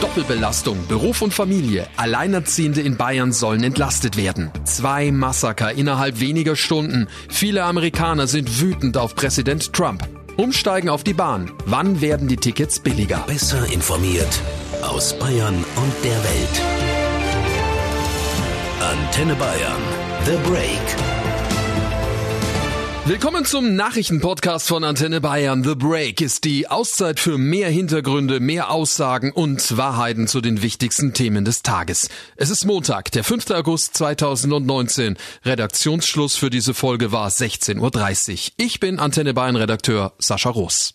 Doppelbelastung, Beruf und Familie. Alleinerziehende in Bayern sollen entlastet werden. Zwei Massaker innerhalb weniger Stunden. Viele Amerikaner sind wütend auf Präsident Trump. Umsteigen auf die Bahn. Wann werden die Tickets billiger? Besser informiert aus Bayern und der Welt. Antenne Bayern. The Break. Willkommen zum Nachrichtenpodcast von Antenne Bayern. The Break ist die Auszeit für mehr Hintergründe, mehr Aussagen und Wahrheiten zu den wichtigsten Themen des Tages. Es ist Montag, der 5. August 2019. Redaktionsschluss für diese Folge war 16.30 Uhr. Ich bin Antenne Bayern Redakteur Sascha Roos.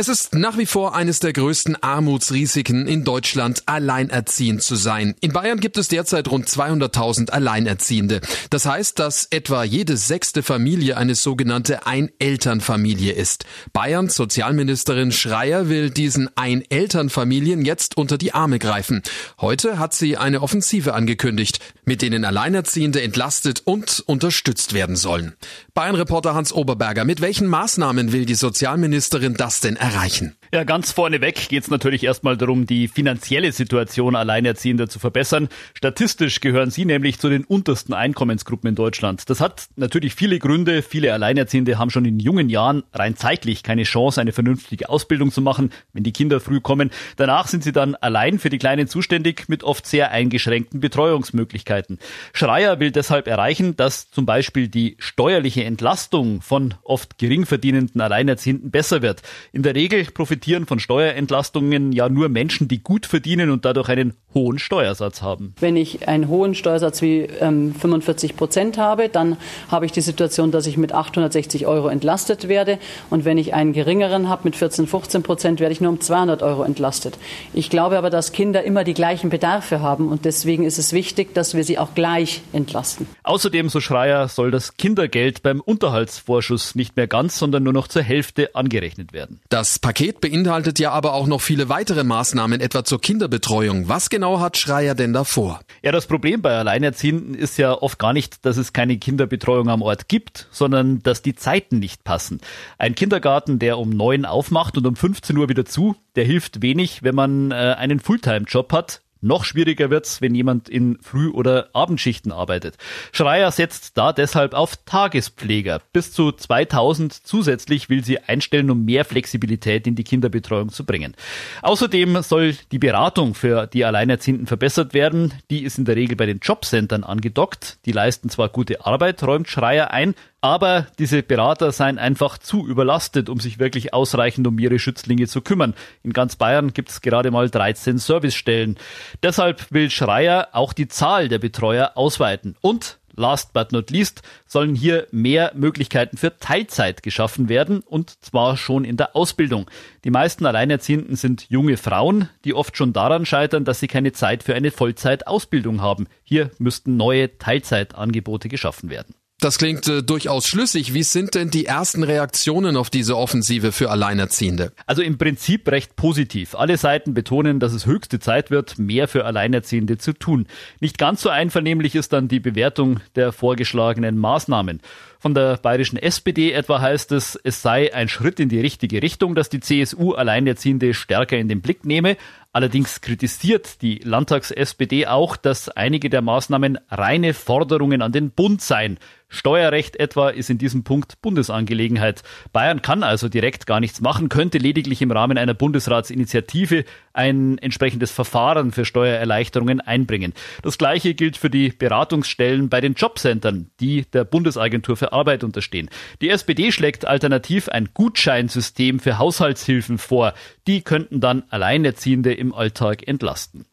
Es ist nach wie vor eines der größten Armutsrisiken in Deutschland, alleinerziehend zu sein. In Bayern gibt es derzeit rund 200.000 Alleinerziehende. Das heißt, dass etwa jede sechste Familie eine sogenannte Einelternfamilie ist. Bayerns Sozialministerin Schreier will diesen Einelternfamilien jetzt unter die Arme greifen. Heute hat sie eine Offensive angekündigt, mit denen Alleinerziehende entlastet und unterstützt werden sollen. Bayern-Reporter Hans Oberberger, mit welchen Maßnahmen will die Sozialministerin das denn erreichen? Ja, ganz vorneweg geht es natürlich erstmal darum, die finanzielle Situation Alleinerziehender zu verbessern. Statistisch gehören sie nämlich zu den untersten Einkommensgruppen in Deutschland. Das hat natürlich viele Gründe. Viele Alleinerziehende haben schon in jungen Jahren rein zeitlich keine Chance, eine vernünftige Ausbildung zu machen, wenn die Kinder früh kommen. Danach sind sie dann allein für die Kleinen zuständig mit oft sehr eingeschränkten Betreuungsmöglichkeiten. Schreier will deshalb erreichen, dass zum Beispiel die steuerliche Entlastung von oft gering verdienenden Alleinerziehenden besser wird. In der Regel profitieren profitieren von Steuerentlastungen ja nur Menschen, die gut verdienen und dadurch einen hohen Steuersatz haben. Wenn ich einen hohen Steuersatz wie ähm, 45 Prozent habe, dann habe ich die Situation, dass ich mit 860 Euro entlastet werde. Und wenn ich einen geringeren habe mit 14, 15 Prozent, werde ich nur um 200 Euro entlastet. Ich glaube aber, dass Kinder immer die gleichen Bedarfe haben und deswegen ist es wichtig, dass wir sie auch gleich entlasten. Außerdem, so Schreier, soll das Kindergeld beim Unterhaltsvorschuss nicht mehr ganz, sondern nur noch zur Hälfte angerechnet werden. Das Paket beinhaltet ja aber auch noch viele weitere Maßnahmen, etwa zur Kinderbetreuung. Was genau hat Schreier denn davor? Ja, das Problem bei Alleinerziehenden ist ja oft gar nicht, dass es keine Kinderbetreuung am Ort gibt, sondern dass die Zeiten nicht passen. Ein Kindergarten, der um neun aufmacht und um 15 Uhr wieder zu, der hilft wenig, wenn man äh, einen Fulltime-Job hat, noch schwieriger wird's, wenn jemand in Früh- oder Abendschichten arbeitet. Schreier setzt da deshalb auf Tagespfleger. Bis zu 2000 zusätzlich will sie einstellen, um mehr Flexibilität in die Kinderbetreuung zu bringen. Außerdem soll die Beratung für die Alleinerziehenden verbessert werden. Die ist in der Regel bei den Jobcentern angedockt. Die leisten zwar gute Arbeit, räumt Schreier ein, aber diese Berater seien einfach zu überlastet, um sich wirklich ausreichend um ihre Schützlinge zu kümmern. In ganz Bayern gibt es gerade mal 13 Servicestellen. Deshalb will Schreier auch die Zahl der Betreuer ausweiten. Und last but not least, sollen hier mehr Möglichkeiten für Teilzeit geschaffen werden und zwar schon in der Ausbildung. Die meisten Alleinerziehenden sind junge Frauen, die oft schon daran scheitern, dass sie keine Zeit für eine Vollzeitausbildung haben. Hier müssten neue Teilzeitangebote geschaffen werden. Das klingt äh, durchaus schlüssig. Wie sind denn die ersten Reaktionen auf diese Offensive für Alleinerziehende? Also im Prinzip recht positiv. Alle Seiten betonen, dass es höchste Zeit wird, mehr für Alleinerziehende zu tun. Nicht ganz so einvernehmlich ist dann die Bewertung der vorgeschlagenen Maßnahmen. Von der bayerischen SPD etwa heißt es, es sei ein Schritt in die richtige Richtung, dass die CSU Alleinerziehende stärker in den Blick nehme. Allerdings kritisiert die Landtags-SPD auch, dass einige der Maßnahmen reine Forderungen an den Bund seien. Steuerrecht etwa ist in diesem Punkt Bundesangelegenheit. Bayern kann also direkt gar nichts machen, könnte lediglich im Rahmen einer Bundesratsinitiative ein entsprechendes Verfahren für Steuererleichterungen einbringen. Das gleiche gilt für die Beratungsstellen bei den Jobcentern, die der Bundesagentur für Arbeit unterstehen. Die SPD schlägt alternativ ein Gutscheinsystem für Haushaltshilfen vor. Die könnten dann Alleinerziehende im Alltag entlasten.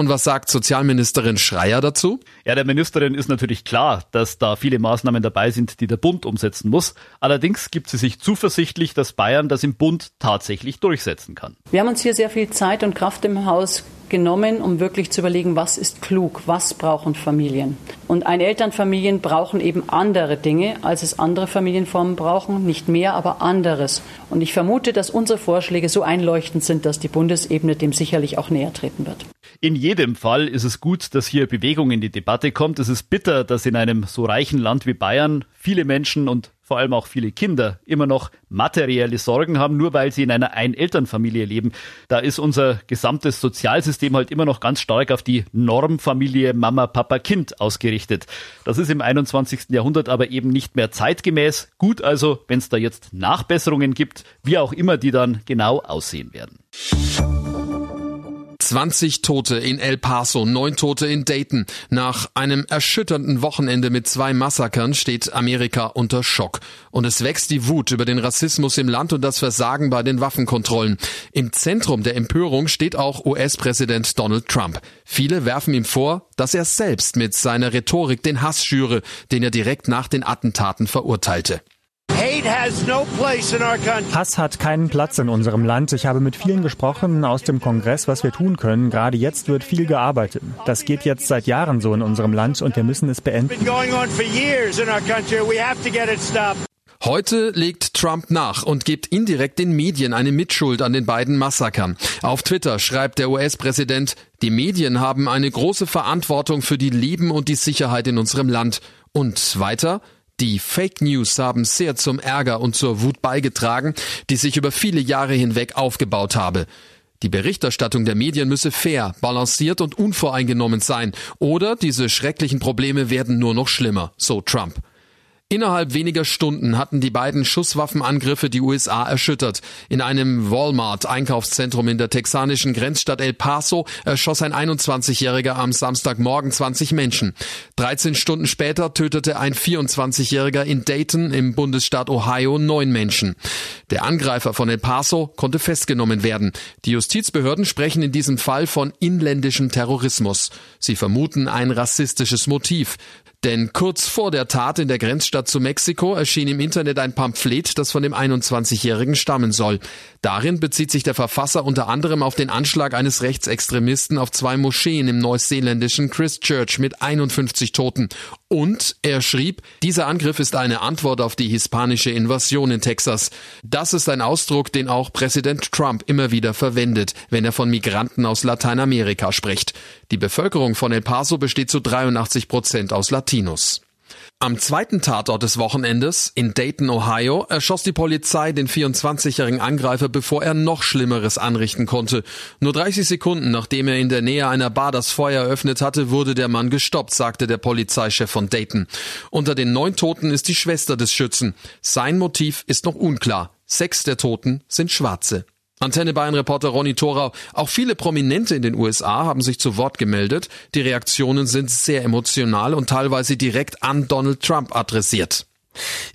Und was sagt Sozialministerin Schreier dazu? Ja, der Ministerin ist natürlich klar, dass da viele Maßnahmen dabei sind, die der Bund umsetzen muss. Allerdings gibt sie sich zuversichtlich, dass Bayern das im Bund tatsächlich durchsetzen kann. Wir haben uns hier sehr viel Zeit und Kraft im Haus genommen, um wirklich zu überlegen, was ist klug, was brauchen Familien. Und Einelternfamilien brauchen eben andere Dinge, als es andere Familienformen brauchen, nicht mehr, aber anderes. Und ich vermute, dass unsere Vorschläge so einleuchtend sind, dass die Bundesebene dem sicherlich auch näher treten wird. In jedem Fall ist es gut, dass hier Bewegung in die Debatte kommt. Es ist bitter, dass in einem so reichen Land wie Bayern viele Menschen und vor allem auch viele Kinder immer noch materielle Sorgen haben, nur weil sie in einer Einelternfamilie leben. Da ist unser gesamtes Sozialsystem halt immer noch ganz stark auf die Normfamilie Mama, Papa, Kind ausgerichtet. Das ist im 21. Jahrhundert aber eben nicht mehr zeitgemäß. Gut also, wenn es da jetzt Nachbesserungen gibt, wie auch immer die dann genau aussehen werden. 20 Tote in El Paso, 9 Tote in Dayton. Nach einem erschütternden Wochenende mit zwei Massakern steht Amerika unter Schock. Und es wächst die Wut über den Rassismus im Land und das Versagen bei den Waffenkontrollen. Im Zentrum der Empörung steht auch US-Präsident Donald Trump. Viele werfen ihm vor, dass er selbst mit seiner Rhetorik den Hass schüre, den er direkt nach den Attentaten verurteilte. Hass hat keinen Platz in unserem Land. Ich habe mit vielen gesprochen aus dem Kongress, was wir tun können. Gerade jetzt wird viel gearbeitet. Das geht jetzt seit Jahren so in unserem Land und wir müssen es beenden. Heute legt Trump nach und gibt indirekt den Medien eine Mitschuld an den beiden Massakern. Auf Twitter schreibt der US-Präsident, die Medien haben eine große Verantwortung für die Leben und die Sicherheit in unserem Land. Und weiter, die Fake News haben sehr zum Ärger und zur Wut beigetragen, die sich über viele Jahre hinweg aufgebaut habe. Die Berichterstattung der Medien müsse fair, balanciert und unvoreingenommen sein, oder diese schrecklichen Probleme werden nur noch schlimmer, so Trump. Innerhalb weniger Stunden hatten die beiden Schusswaffenangriffe die USA erschüttert. In einem Walmart-Einkaufszentrum in der texanischen Grenzstadt El Paso erschoss ein 21-Jähriger am Samstagmorgen 20 Menschen. 13 Stunden später tötete ein 24-Jähriger in Dayton im Bundesstaat Ohio neun Menschen. Der Angreifer von El Paso konnte festgenommen werden. Die Justizbehörden sprechen in diesem Fall von inländischem Terrorismus. Sie vermuten ein rassistisches Motiv. Denn kurz vor der Tat in der Grenzstadt zu Mexiko erschien im Internet ein Pamphlet, das von dem 21-Jährigen stammen soll. Darin bezieht sich der Verfasser unter anderem auf den Anschlag eines Rechtsextremisten auf zwei Moscheen im neuseeländischen Christchurch mit 51 Toten. Und er schrieb, dieser Angriff ist eine Antwort auf die hispanische Invasion in Texas. Das ist ein Ausdruck, den auch Präsident Trump immer wieder verwendet, wenn er von Migranten aus Lateinamerika spricht. Die Bevölkerung von El Paso besteht zu 83 Prozent aus Latinos. Am zweiten Tatort des Wochenendes in Dayton, Ohio, erschoss die Polizei den 24-jährigen Angreifer, bevor er noch Schlimmeres anrichten konnte. Nur 30 Sekunden nachdem er in der Nähe einer Bar das Feuer eröffnet hatte, wurde der Mann gestoppt, sagte der Polizeichef von Dayton. Unter den neun Toten ist die Schwester des Schützen. Sein Motiv ist noch unklar. Sechs der Toten sind Schwarze. Antenne Bayern-Reporter Ronny Thorau. Auch viele Prominente in den USA haben sich zu Wort gemeldet. Die Reaktionen sind sehr emotional und teilweise direkt an Donald Trump adressiert.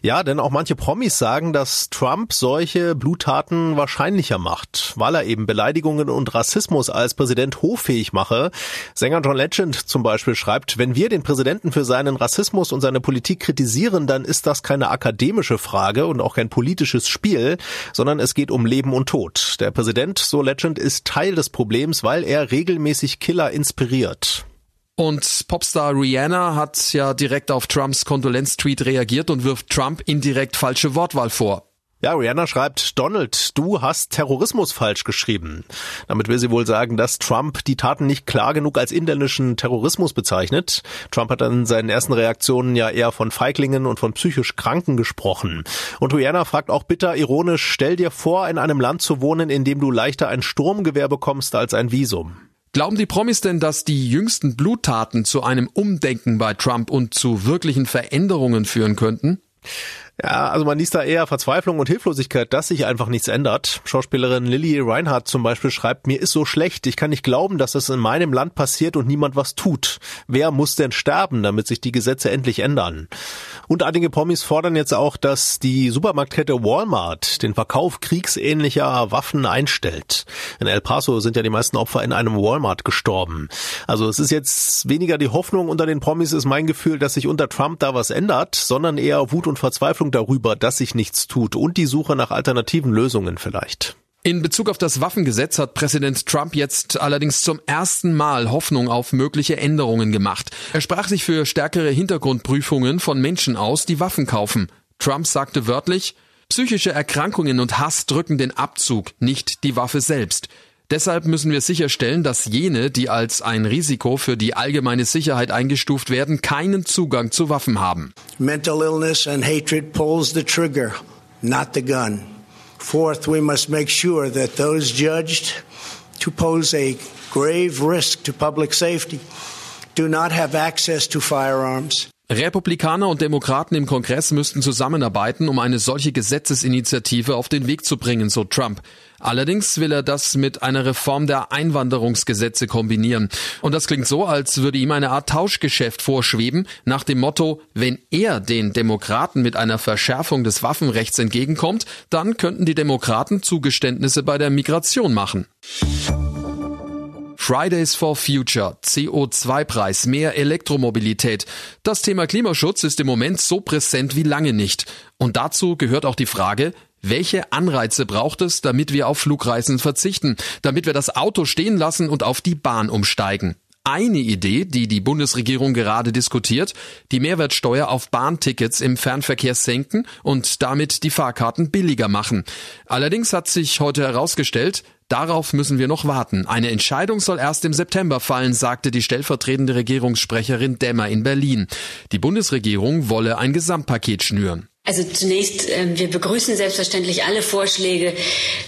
Ja, denn auch manche Promis sagen, dass Trump solche Bluttaten wahrscheinlicher macht, weil er eben Beleidigungen und Rassismus als Präsident hoffähig mache. Sänger John Legend zum Beispiel schreibt, wenn wir den Präsidenten für seinen Rassismus und seine Politik kritisieren, dann ist das keine akademische Frage und auch kein politisches Spiel, sondern es geht um Leben und Tod. Der Präsident, so Legend, ist Teil des Problems, weil er regelmäßig Killer inspiriert. Und Popstar Rihanna hat ja direkt auf Trumps Kondolenztweet reagiert und wirft Trump indirekt falsche Wortwahl vor. Ja, Rihanna schreibt, Donald, du hast Terrorismus falsch geschrieben. Damit will sie wohl sagen, dass Trump die Taten nicht klar genug als inländischen Terrorismus bezeichnet. Trump hat in seinen ersten Reaktionen ja eher von Feiglingen und von psychisch Kranken gesprochen. Und Rihanna fragt auch bitter ironisch, stell dir vor, in einem Land zu wohnen, in dem du leichter ein Sturmgewehr bekommst als ein Visum. Glauben die Promis denn, dass die jüngsten Bluttaten zu einem Umdenken bei Trump und zu wirklichen Veränderungen führen könnten? Ja, also man liest da eher Verzweiflung und Hilflosigkeit, dass sich einfach nichts ändert. Schauspielerin Lily Reinhardt zum Beispiel schreibt, mir ist so schlecht, ich kann nicht glauben, dass es in meinem Land passiert und niemand was tut. Wer muss denn sterben, damit sich die Gesetze endlich ändern? Und einige Promis fordern jetzt auch, dass die Supermarktkette Walmart den Verkauf kriegsähnlicher Waffen einstellt. In El Paso sind ja die meisten Opfer in einem Walmart gestorben. Also es ist jetzt weniger die Hoffnung unter den Promis, ist mein Gefühl, dass sich unter Trump da was ändert, sondern eher Wut und Verzweiflung darüber, dass sich nichts tut und die Suche nach alternativen Lösungen vielleicht. In Bezug auf das Waffengesetz hat Präsident Trump jetzt allerdings zum ersten Mal Hoffnung auf mögliche Änderungen gemacht. Er sprach sich für stärkere Hintergrundprüfungen von Menschen aus, die Waffen kaufen. Trump sagte wörtlich, psychische Erkrankungen und Hass drücken den Abzug, nicht die Waffe selbst. Deshalb müssen wir sicherstellen, dass jene, die als ein Risiko für die allgemeine Sicherheit eingestuft werden, keinen Zugang zu Waffen haben. Mental illness and hatred pulls the trigger, not the gun. Fourth, we must make sure that those judged to pose a grave risk to public safety do not have access to firearms. Republikaner und Demokraten im Kongress müssten zusammenarbeiten, um eine solche Gesetzesinitiative auf den Weg zu bringen, so Trump. Allerdings will er das mit einer Reform der Einwanderungsgesetze kombinieren. Und das klingt so, als würde ihm eine Art Tauschgeschäft vorschweben, nach dem Motto, wenn er den Demokraten mit einer Verschärfung des Waffenrechts entgegenkommt, dann könnten die Demokraten Zugeständnisse bei der Migration machen. Fridays for Future, CO2-Preis, mehr Elektromobilität. Das Thema Klimaschutz ist im Moment so präsent wie lange nicht. Und dazu gehört auch die Frage, welche Anreize braucht es, damit wir auf Flugreisen verzichten, damit wir das Auto stehen lassen und auf die Bahn umsteigen? Eine Idee, die die Bundesregierung gerade diskutiert, die Mehrwertsteuer auf Bahntickets im Fernverkehr senken und damit die Fahrkarten billiger machen. Allerdings hat sich heute herausgestellt, Darauf müssen wir noch warten. Eine Entscheidung soll erst im September fallen, sagte die stellvertretende Regierungssprecherin Dämmer in Berlin. Die Bundesregierung wolle ein Gesamtpaket schnüren. Also zunächst, ähm, wir begrüßen selbstverständlich alle Vorschläge,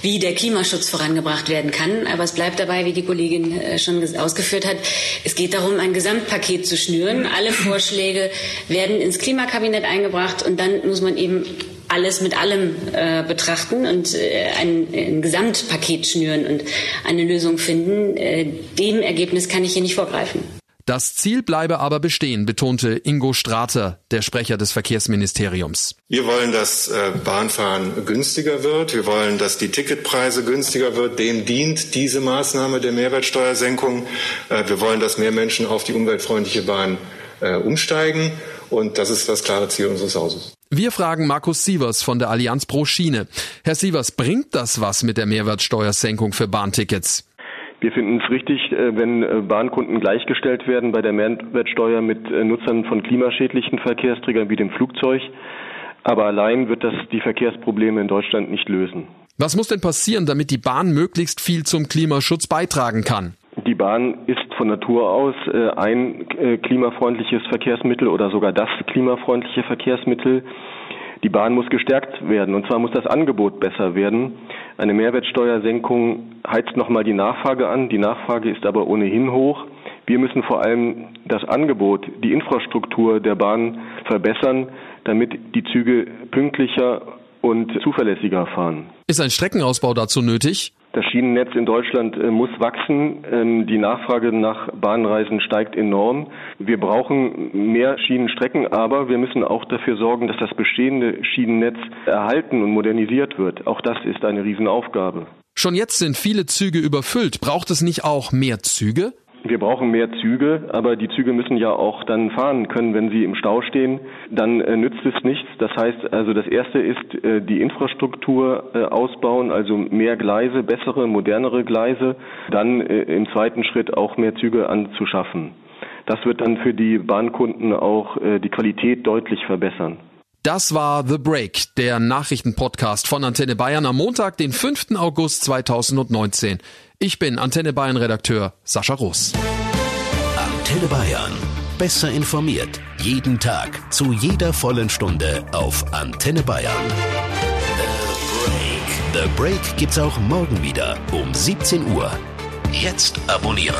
wie der Klimaschutz vorangebracht werden kann. Aber es bleibt dabei, wie die Kollegin äh, schon ausgeführt hat, es geht darum, ein Gesamtpaket zu schnüren. Alle Vorschläge werden ins Klimakabinett eingebracht und dann muss man eben alles mit allem äh, betrachten und äh, ein, ein, Gesamtpaket schnüren und eine Lösung finden. Äh, dem Ergebnis kann ich hier nicht vorgreifen. Das Ziel bleibe aber bestehen, betonte Ingo Strater, der Sprecher des Verkehrsministeriums. Wir wollen, dass äh, Bahnfahren günstiger wird. Wir wollen, dass die Ticketpreise günstiger wird. Dem dient diese Maßnahme der Mehrwertsteuersenkung. Äh, wir wollen, dass mehr Menschen auf die umweltfreundliche Bahn äh, umsteigen. Und das ist das klare Ziel unseres Hauses. Wir fragen Markus Sievers von der Allianz Pro Schiene. Herr Sievers, bringt das was mit der Mehrwertsteuersenkung für Bahntickets? Wir finden es richtig, äh, wenn äh, Bahnkunden gleichgestellt werden bei der Mehrwertsteuer mit äh, Nutzern von klimaschädlichen Verkehrsträgern wie dem Flugzeug. Aber allein wird das die Verkehrsprobleme in Deutschland nicht lösen. Was muss denn passieren, damit die Bahn möglichst viel zum Klimaschutz beitragen kann? Die Bahn ist von Natur aus ein klimafreundliches Verkehrsmittel oder sogar das klimafreundliche Verkehrsmittel. Die Bahn muss gestärkt werden und zwar muss das Angebot besser werden. Eine Mehrwertsteuersenkung heizt nochmal die Nachfrage an. Die Nachfrage ist aber ohnehin hoch. Wir müssen vor allem das Angebot, die Infrastruktur der Bahn verbessern, damit die Züge pünktlicher und zuverlässiger fahren. Ist ein Streckenausbau dazu nötig? Das Schienennetz in Deutschland äh, muss wachsen. Ähm, die Nachfrage nach Bahnreisen steigt enorm. Wir brauchen mehr Schienenstrecken, aber wir müssen auch dafür sorgen, dass das bestehende Schienennetz erhalten und modernisiert wird. Auch das ist eine Riesenaufgabe. Schon jetzt sind viele Züge überfüllt. Braucht es nicht auch mehr Züge? Wir brauchen mehr Züge, aber die Züge müssen ja auch dann fahren können, wenn sie im Stau stehen. Dann äh, nützt es nichts. Das heißt also, das erste ist äh, die Infrastruktur äh, ausbauen, also mehr Gleise, bessere, modernere Gleise. Dann äh, im zweiten Schritt auch mehr Züge anzuschaffen. Das wird dann für die Bahnkunden auch äh, die Qualität deutlich verbessern. Das war The Break, der Nachrichtenpodcast von Antenne Bayern am Montag, den 5. August 2019. Ich bin Antenne Bayern Redakteur Sascha Roos. Antenne Bayern. Besser informiert. Jeden Tag. Zu jeder vollen Stunde auf Antenne Bayern. The Break. The Break gibt's auch morgen wieder um 17 Uhr. Jetzt abonnieren.